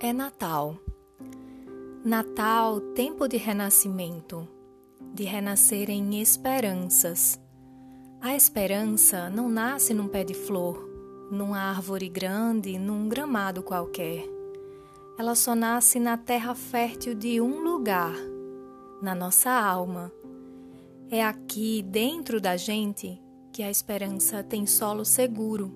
É Natal. Natal, tempo de renascimento, de renascer em esperanças. A esperança não nasce num pé de flor, numa árvore grande, num gramado qualquer. Ela só nasce na terra fértil de um lugar, na nossa alma. É aqui, dentro da gente, que a esperança tem solo seguro.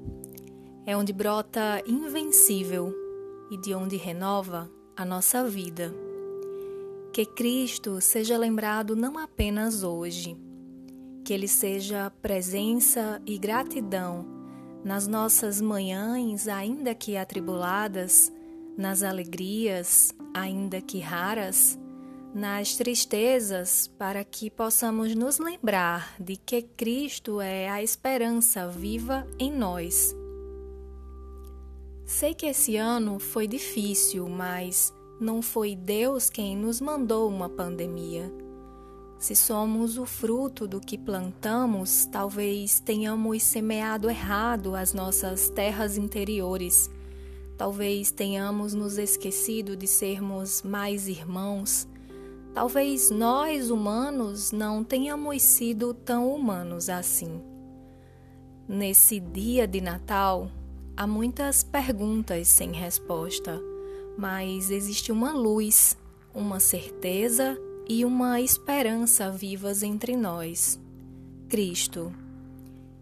É onde brota invencível e de onde renova a nossa vida. Que Cristo seja lembrado não apenas hoje, que Ele seja presença e gratidão nas nossas manhãs, ainda que atribuladas, nas alegrias, ainda que raras, nas tristezas, para que possamos nos lembrar de que Cristo é a esperança viva em nós Sei que esse ano foi difícil, mas não foi Deus quem nos mandou uma pandemia. Se somos o fruto do que plantamos, talvez tenhamos semeado errado as nossas terras interiores. Talvez tenhamos nos esquecido de sermos mais irmãos. Talvez nós, humanos, não tenhamos sido tão humanos assim. Nesse dia de Natal, Há muitas perguntas sem resposta, mas existe uma luz, uma certeza e uma esperança vivas entre nós. Cristo.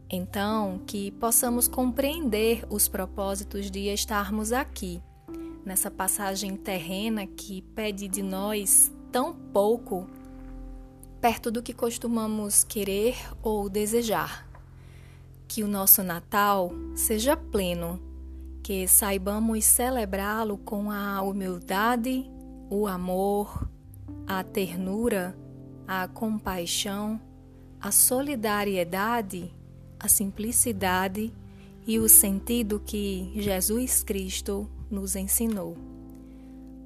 Então, que possamos compreender os propósitos de estarmos aqui, nessa passagem terrena que pede de nós tão pouco, perto do que costumamos querer ou desejar que o nosso Natal seja pleno, que saibamos celebrá-lo com a humildade, o amor, a ternura, a compaixão, a solidariedade, a simplicidade e o sentido que Jesus Cristo nos ensinou.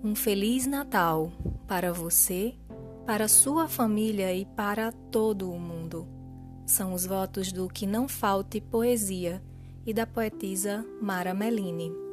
Um Feliz Natal para você, para sua família e para todo o mundo. São os votos do Que Não Falte Poesia e da poetisa Mara Melini.